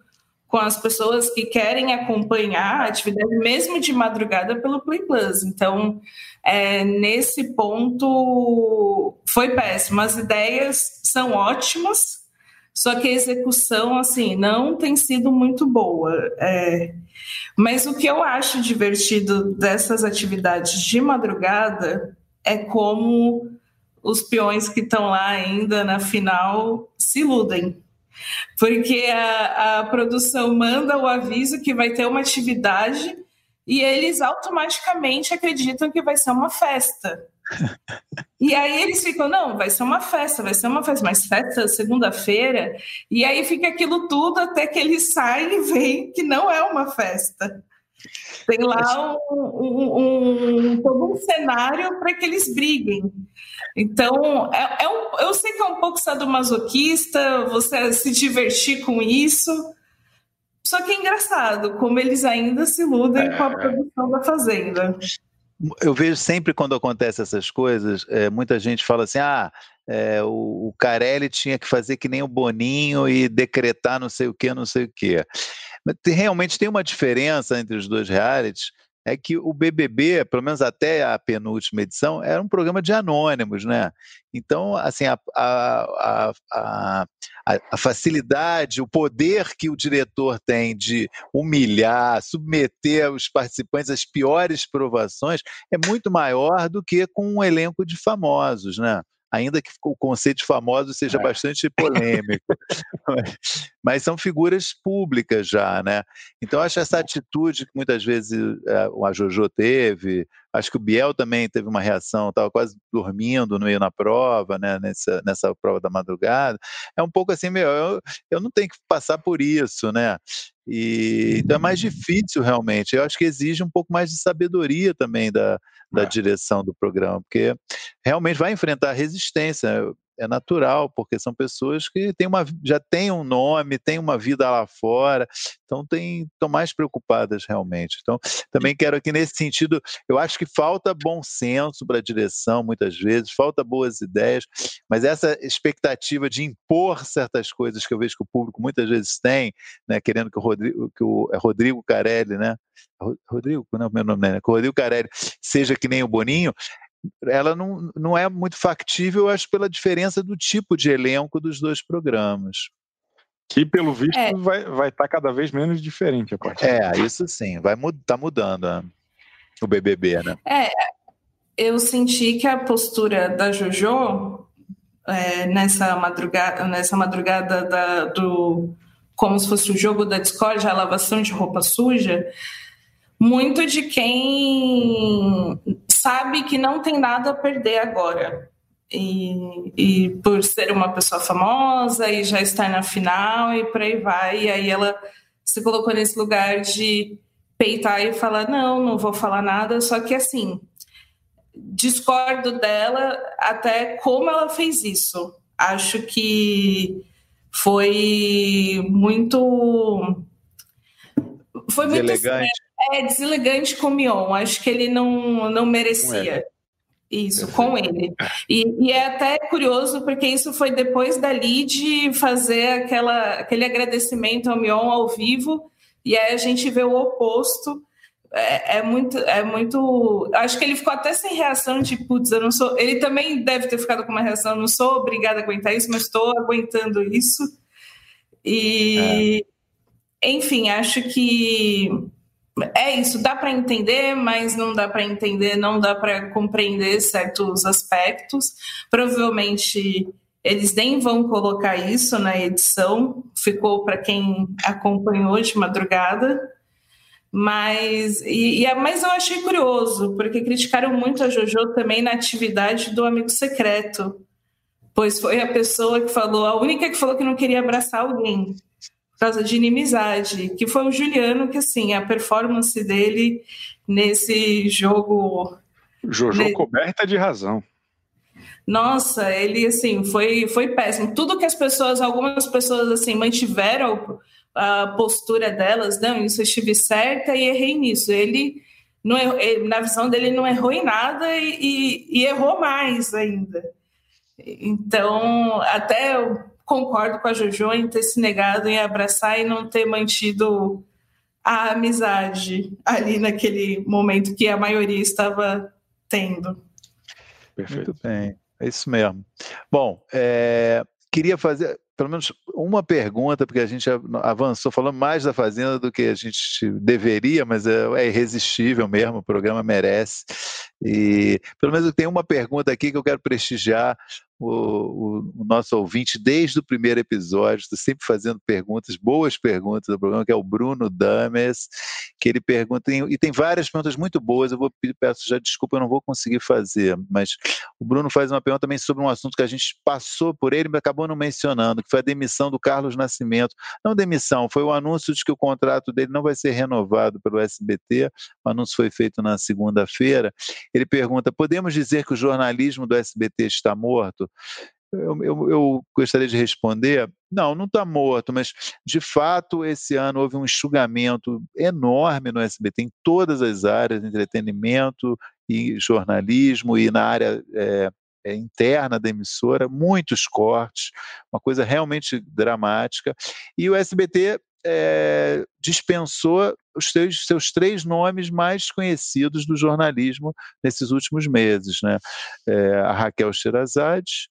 com as pessoas que querem acompanhar a atividade, mesmo de madrugada, pelo Play Plus. Então, é, nesse ponto, foi péssimo. As ideias são ótimas, só que a execução, assim, não tem sido muito boa. É, mas o que eu acho divertido dessas atividades de madrugada é como os peões que estão lá ainda na final se iludem. Porque a, a produção manda o aviso que vai ter uma atividade e eles automaticamente acreditam que vai ser uma festa. E aí eles ficam, não, vai ser uma festa, vai ser uma festa, mas festa segunda-feira, e aí fica aquilo tudo até que eles saem e veem que não é uma festa. Tem lá um, um, um, todo um cenário para que eles briguem. Então, é, é um, eu sei que é um pouco sadomasoquista você se divertir com isso, só que é engraçado como eles ainda se iludem com a é. produção da Fazenda. Eu vejo sempre quando acontece essas coisas, é, muita gente fala assim: ah, é, o, o Carelli tinha que fazer que nem o Boninho e decretar não sei o que, não sei o que. Realmente tem uma diferença entre os dois realities, é que o BBB, pelo menos até a penúltima edição, era um programa de anônimos, né? Então, assim, a, a, a, a, facilidade, o poder que o diretor tem de humilhar, submeter os participantes às piores provações é muito maior do que com um elenco de famosos, né? Ainda que o conceito de famoso seja é. bastante polêmico. mas são figuras públicas já, né? Então acho essa atitude que muitas vezes é, a Jojo teve, acho que o Biel também teve uma reação, estava quase dormindo no meio na prova, né? Nessa, nessa prova da madrugada, é um pouco assim, meu, eu, eu não tenho que passar por isso, né? E, então é mais difícil realmente. Eu acho que exige um pouco mais de sabedoria também da, da é. direção do programa, porque realmente vai enfrentar resistência é natural, porque são pessoas que têm uma, já têm um nome, têm uma vida lá fora, então estão mais preocupadas realmente. Então, também quero aqui nesse sentido, eu acho que falta bom senso para a direção, muitas vezes, falta boas ideias, mas essa expectativa de impor certas coisas que eu vejo que o público muitas vezes tem, né, querendo que o Rodrigo, que o é Rodrigo Carelli, né, Rodrigo, não é o meu nome, né? Que o Rodrigo Carelli seja que nem o Boninho, ela não, não é muito factível, acho, pela diferença do tipo de elenco dos dois programas. Que, pelo visto, é. vai estar vai tá cada vez menos diferente a partir É, isso sim, vai tá mudando a, o BBB, né? É, eu senti que a postura da JoJo é, nessa madrugada, nessa madrugada da, do como se fosse o jogo da Discord, a lavação de roupa suja, muito de quem sabe que não tem nada a perder agora. E, e, por ser uma pessoa famosa e já estar na final e por aí vai. E aí ela se colocou nesse lugar de peitar e falar: não, não vou falar nada. Só que, assim, discordo dela até como ela fez isso. Acho que foi muito. Foi muito. Deselegante. É, deselegante com o Mion. Acho que ele não, não merecia. Isso, com ele. E, e, é até curioso, porque isso foi depois da Lid fazer aquela, aquele agradecimento ao Mion ao vivo, e aí a gente vê o oposto. É, é, muito, é muito. Acho que ele ficou até sem reação de putz, eu não sou. Ele também deve ter ficado com uma reação, não sou obrigada a aguentar isso, mas estou aguentando isso. E, é. enfim, acho que é isso, dá para entender, mas não dá para entender, não dá para compreender certos aspectos. Provavelmente eles nem vão colocar isso na edição, ficou para quem acompanhou de madrugada. Mas, e, e, mas eu achei curioso, porque criticaram muito a JoJo também na atividade do amigo secreto, pois foi a pessoa que falou, a única que falou que não queria abraçar alguém por causa de inimizade, que foi o Juliano, que assim, a performance dele nesse jogo. Jojo coberta de razão. Nossa, ele assim foi foi péssimo. Tudo que as pessoas, algumas pessoas assim mantiveram a postura delas, não, isso eu estive certa e errei nisso. Ele não errou, na visão dele não errou em nada e, e, e errou mais ainda. Então, até concordo com a Jojo em ter se negado em abraçar e não ter mantido a amizade ali naquele momento que a maioria estava tendo. Perfeito. Muito bem, é isso mesmo. Bom, é, queria fazer pelo menos uma pergunta, porque a gente avançou falando mais da Fazenda do que a gente deveria, mas é, é irresistível mesmo, o programa merece. E pelo menos tem uma pergunta aqui que eu quero prestigiar o, o, o, nosso ouvinte desde o primeiro episódio, estou sempre fazendo perguntas, boas perguntas do programa, que é o Bruno Dames, que ele pergunta, e tem várias perguntas muito boas, eu vou peço já desculpa, eu não vou conseguir fazer, mas o Bruno faz uma pergunta também sobre um assunto que a gente passou por ele, mas acabou não mencionando, que foi a demissão do Carlos Nascimento. Não demissão, foi o anúncio de que o contrato dele não vai ser renovado pelo SBT, o anúncio foi feito na segunda-feira. Ele pergunta: podemos dizer que o jornalismo do SBT está morto? Eu, eu, eu, gostaria de responder: não, não está morto, mas de fato esse ano houve um enxugamento enorme no SBT em todas as áreas, entretenimento e jornalismo e na área é, é, interna da emissora, muitos cortes, uma coisa realmente dramática. E o SBT é, dispensou os seus, seus, três nomes mais conhecidos do jornalismo nesses últimos meses, né? É, a Raquel Sherazade,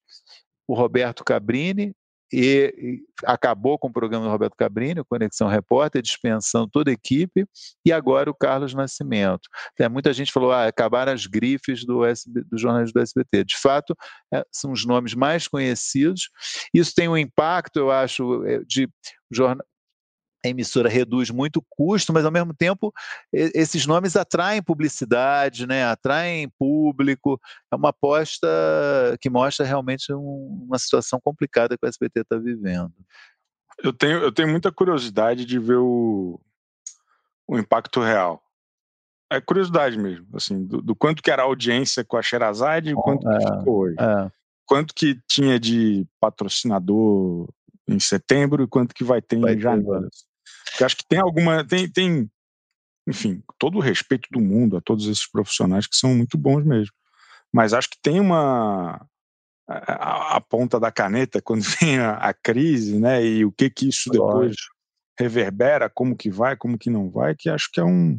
o Roberto Cabrini e, acabou com o programa do Roberto Cabrini, o Conexão Repórter, dispensando toda a equipe, e agora o Carlos Nascimento. É, muita gente falou, ah, acabaram as grifes do, SB, do jornalismo do SBT. De fato, é, são os nomes mais conhecidos. Isso tem um impacto, eu acho, é, de a emissora reduz muito o custo, mas ao mesmo tempo esses nomes atraem publicidade, né? atraem público. É uma aposta que mostra realmente um, uma situação complicada que o SBT está vivendo. Eu tenho, eu tenho muita curiosidade de ver o, o impacto real. É curiosidade mesmo, assim, do, do quanto que era a audiência com a Sherazade e quanto é, que ficou hoje. É. Quanto que tinha de patrocinador em setembro e quanto que vai ter vai em janeiro. Porque acho que tem alguma. Tem, tem, enfim, todo o respeito do mundo a todos esses profissionais que são muito bons mesmo. Mas acho que tem uma. A, a ponta da caneta, quando vem a, a, crise, né? E o que que isso depois reverbera, como que vai, como que não vai, que acho que é um.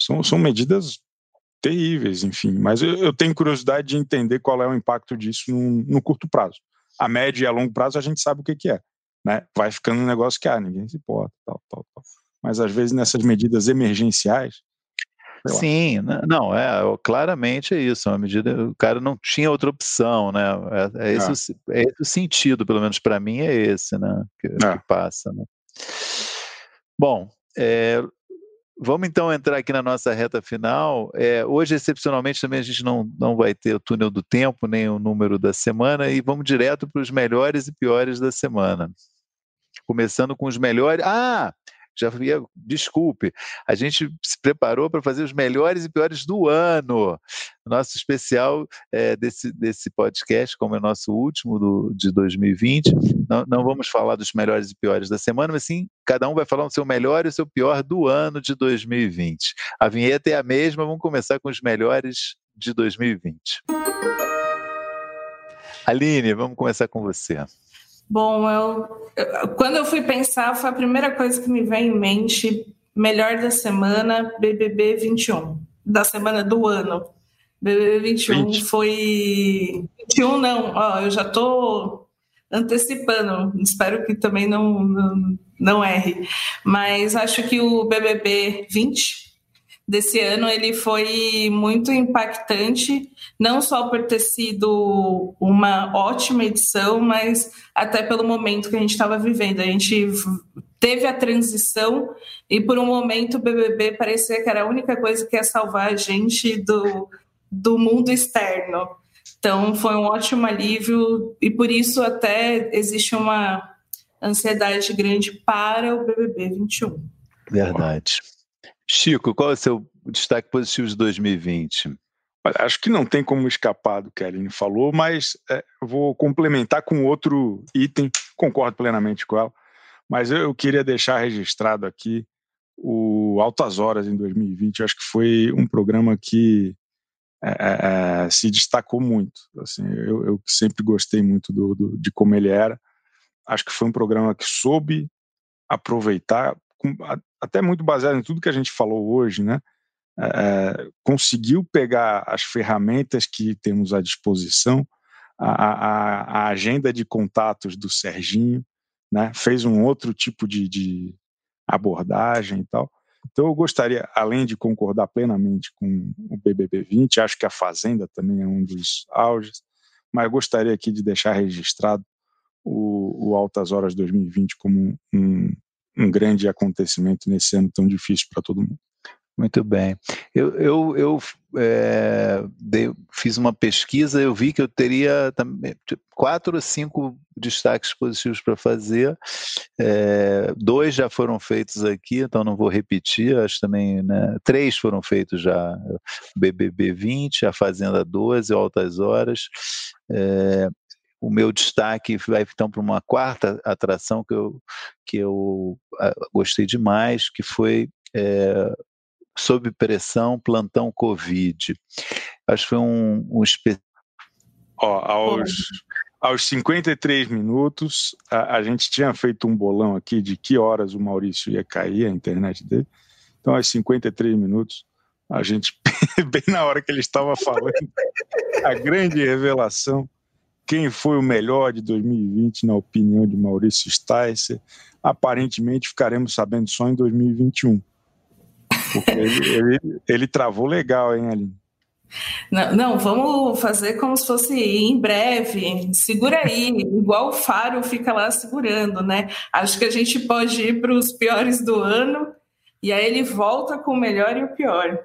São, são medidas terríveis, enfim. Mas eu, eu tenho curiosidade de entender qual é o impacto disso no, no curto prazo. A médio e a longo prazo a gente sabe o que, que é né? Vai ficando um negócio que ah, ninguém se importa, tal, tal, tal. Mas às vezes nessas medidas emergenciais. Sim, não, é claramente é isso. É uma medida, o cara não tinha outra opção, né? É, é, esse, é. é esse o sentido, pelo menos para mim, é esse, né? Que, é. que passa. Né? Bom, é, Vamos então entrar aqui na nossa reta final. É, hoje, excepcionalmente, também a gente não, não vai ter o túnel do tempo, nem o número da semana, e vamos direto para os melhores e piores da semana. Começando com os melhores. Ah! já ia, desculpe, a gente se preparou para fazer os melhores e piores do ano. Nosso especial é, desse, desse podcast, como é nosso último do, de 2020, não, não vamos falar dos melhores e piores da semana, mas sim, cada um vai falar o seu melhor e o seu pior do ano de 2020. A vinheta é a mesma, vamos começar com os melhores de 2020. Aline, vamos começar com você. Bom, eu, eu, quando eu fui pensar, foi a primeira coisa que me vem em mente, melhor da semana, BBB 21, da semana do ano. BBB 21 20. foi 21 não, ó, eu já tô antecipando, espero que também não, não, não erre, mas acho que o BBB 20 desse ano ele foi muito impactante, não só por ter sido uma ótima edição, mas até pelo momento que a gente estava vivendo. A gente teve a transição e por um momento o BBB parecia que era a única coisa que ia salvar a gente do, do mundo externo. Então foi um ótimo alívio e por isso até existe uma ansiedade grande para o BBB 21. Verdade. Chico, qual é o seu destaque positivo de 2020? Olha, acho que não tem como escapar do que a Aline falou, mas é, vou complementar com outro item, concordo plenamente com ela, mas eu, eu queria deixar registrado aqui o Altas Horas em 2020. Eu acho que foi um programa que é, é, é, se destacou muito. Assim, eu, eu sempre gostei muito do, do, de como ele era. Acho que foi um programa que soube aproveitar com, até muito baseado em tudo que a gente falou hoje, né? É, conseguiu pegar as ferramentas que temos à disposição, a, a, a, agenda de contatos do Serginho, né? Fez um outro tipo de, de abordagem e tal. Então eu gostaria, além de concordar plenamente com o BBB 20, acho que a Fazenda também é um dos auges, mas gostaria aqui de deixar registrado o, o Altas Horas 2020 como um grande acontecimento nesse ano tão difícil para todo mundo. Muito bem. Eu, eu, eu é, dei, fiz uma pesquisa, eu vi que eu teria quatro ou cinco destaques positivos para fazer. É, dois já foram feitos aqui, então não vou repetir. Acho também, né, três foram feitos já: BBB 20, a Fazenda 12, Altas Horas. É, o meu destaque vai então para uma quarta atração que eu, que eu gostei demais, que foi é, Sob Pressão, Plantão Covid. Acho que foi um, um especial. aos, aos 53 minutos, a, a, gente tinha feito um bolão aqui de que horas o Maurício ia cair a internet dele. Então, aos 53 minutos, a gente, bem na hora que ele estava falando, a grande revelação quem foi o melhor de 2020, na opinião de Maurício Sticer, aparentemente ficaremos sabendo só em 2021. Porque ele, ele, ele travou legal, hein, Aline? Não, não, vamos fazer como se fosse em breve. Segura aí, igual o Faro fica lá segurando, né? Acho que a gente pode ir para os piores do ano e aí ele volta com o melhor e o pior.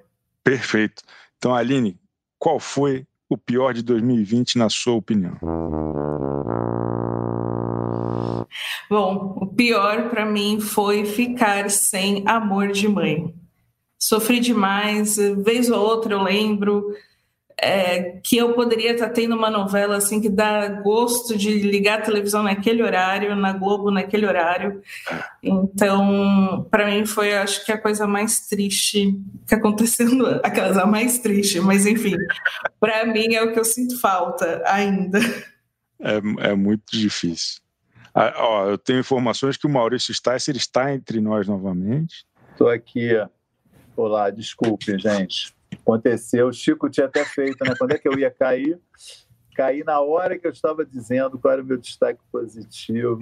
Perfeito. Então, Aline, qual foi o pior de 2020, na sua opinião? Bom, o pior para mim foi ficar sem amor de mãe. Sofri demais, vez ou outra eu lembro é, que eu poderia estar tendo uma novela assim que dá gosto de ligar a televisão naquele horário, na Globo naquele horário. Então, para mim foi, acho que a coisa mais triste que aconteceu, aquelas a mais triste, mas enfim, para mim é o que eu sinto falta ainda. É, é muito difícil. Ah, ó, eu tenho informações que o Maurício Sticer está entre nós novamente. Estou aqui. Olá, desculpe, gente aconteceu. O Chico tinha até feito, né? Quando é que eu ia cair? Caí na hora que eu estava dizendo qual era o meu destaque positivo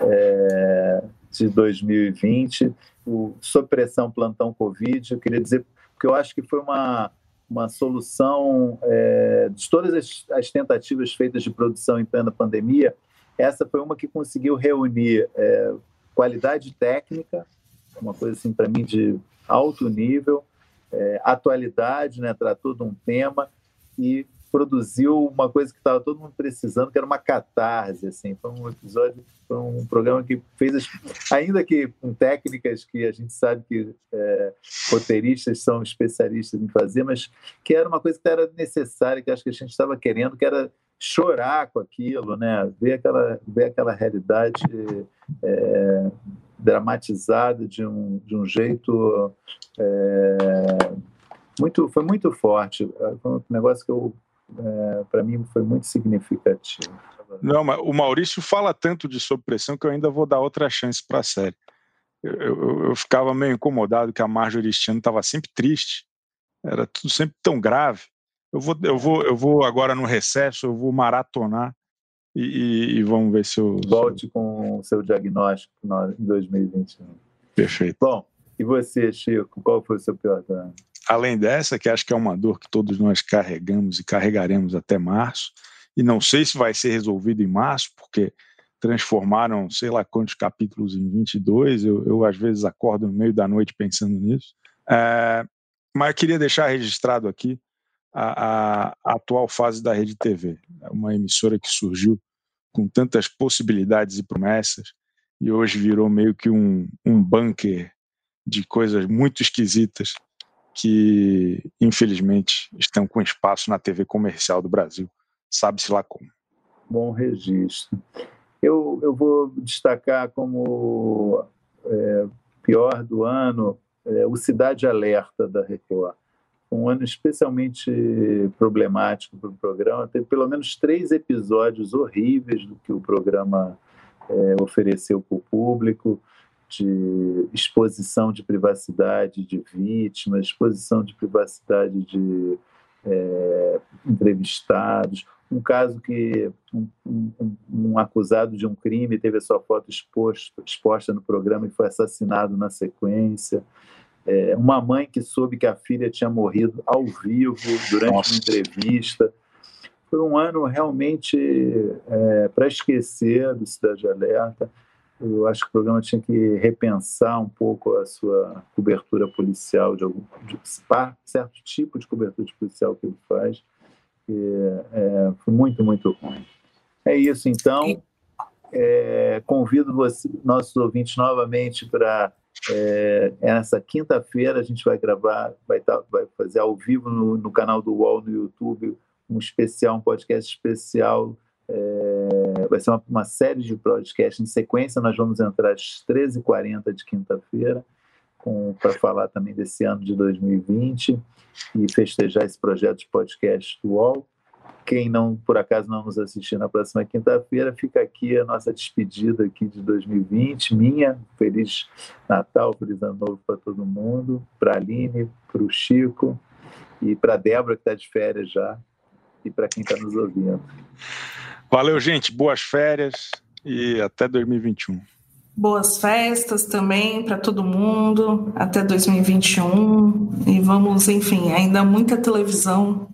é, de 2020, o supressão plantão Covid. Eu queria dizer, porque eu acho que foi uma, uma solução é, de todas as, as, tentativas feitas de produção em plena pandemia, essa foi uma que conseguiu reunir é, qualidade técnica, uma coisa assim para mim de alto nível, é, atualidade, né, tratou de um tema e produziu uma coisa que estava todo mundo precisando, que era uma catarse, assim, foi um episódio, foi um programa que fez, as, ainda que com técnicas que a gente sabe que é, roteiristas são especialistas em fazer, mas que era uma coisa que era necessária, que acho que a gente estava querendo, que era chorar com aquilo, né? ver, aquela, ver aquela realidade é, dramatizada de um, de um jeito é, muito, foi muito forte. Foi um negócio que eu é, para mim foi muito significativo. Não, mas o Maurício fala tanto de sob pressão que eu ainda vou dar outra chance para a série. Eu, eu, eu, ficava meio incomodado que a Marjorie este estava sempre triste, era tudo sempre tão grave. Eu vou, eu vou, eu vou agora no recesso, eu vou maratonar e, e, vamos ver se eu. Volte com o seu diagnóstico em 2021. Perfeito. Bom, e você, Chico, qual foi o seu pior dano? além dessa, que acho que é uma dor que todos nós carregamos e carregaremos até março, e não sei se vai ser resolvido em março, porque transformaram sei lá quantos capítulos em 22, eu, eu às vezes acordo no meio da noite pensando nisso. É, mas eu queria deixar registrado aqui a, a, atual fase da Rede TV, uma emissora que surgiu com tantas possibilidades e promessas, e hoje virou meio que um, um bunker de coisas muito esquisitas que, infelizmente, estão com espaço na TV comercial do Brasil. Sabe-se lá como. Bom registro. Eu, eu vou destacar como é, pior do ano é, o Cidade Alerta da Record. Um ano especialmente problemático para o programa. Teve pelo menos três episódios horríveis do que o programa é, ofereceu para o público de exposição de privacidade de vítimas, exposição de privacidade de é, entrevistados. Um caso que um, um, um, acusado de um crime teve a sua foto exposto, exposta no programa e foi assassinado na sequência. É, uma mãe que soube que a filha tinha morrido ao vivo durante Nossa. uma entrevista. Foi um ano realmente é, para esquecer do Cidade Alerta eu acho que o programa tinha que repensar um pouco a sua cobertura policial, de algum de certo tipo de cobertura policial que ele faz, que é, foi muito, muito ruim. É isso, então. É, convido você, nossos ouvintes novamente para é, essa quinta-feira a gente vai gravar, vai, tá, vai fazer ao vivo no, no canal do UOL no YouTube um especial, um podcast especial é, vai ser uma, uma, série de podcasts em sequência. Nós vamos entrar às 13h40 de quinta-feira para falar também desse ano de 2020 e festejar esse projeto de podcast do UOL. Quem não, por acaso, não nos assistir na próxima quinta-feira, fica aqui a nossa despedida aqui de 2020, minha. Feliz Natal, feliz Ano Novo para todo mundo, para a Aline, para o Chico e para a Débora, que está de férias já, e para quem está nos ouvindo. Valeu, gente. Boas férias e até 2021. Boas festas também para todo mundo, até 2021. E vamos, enfim, ainda muita televisão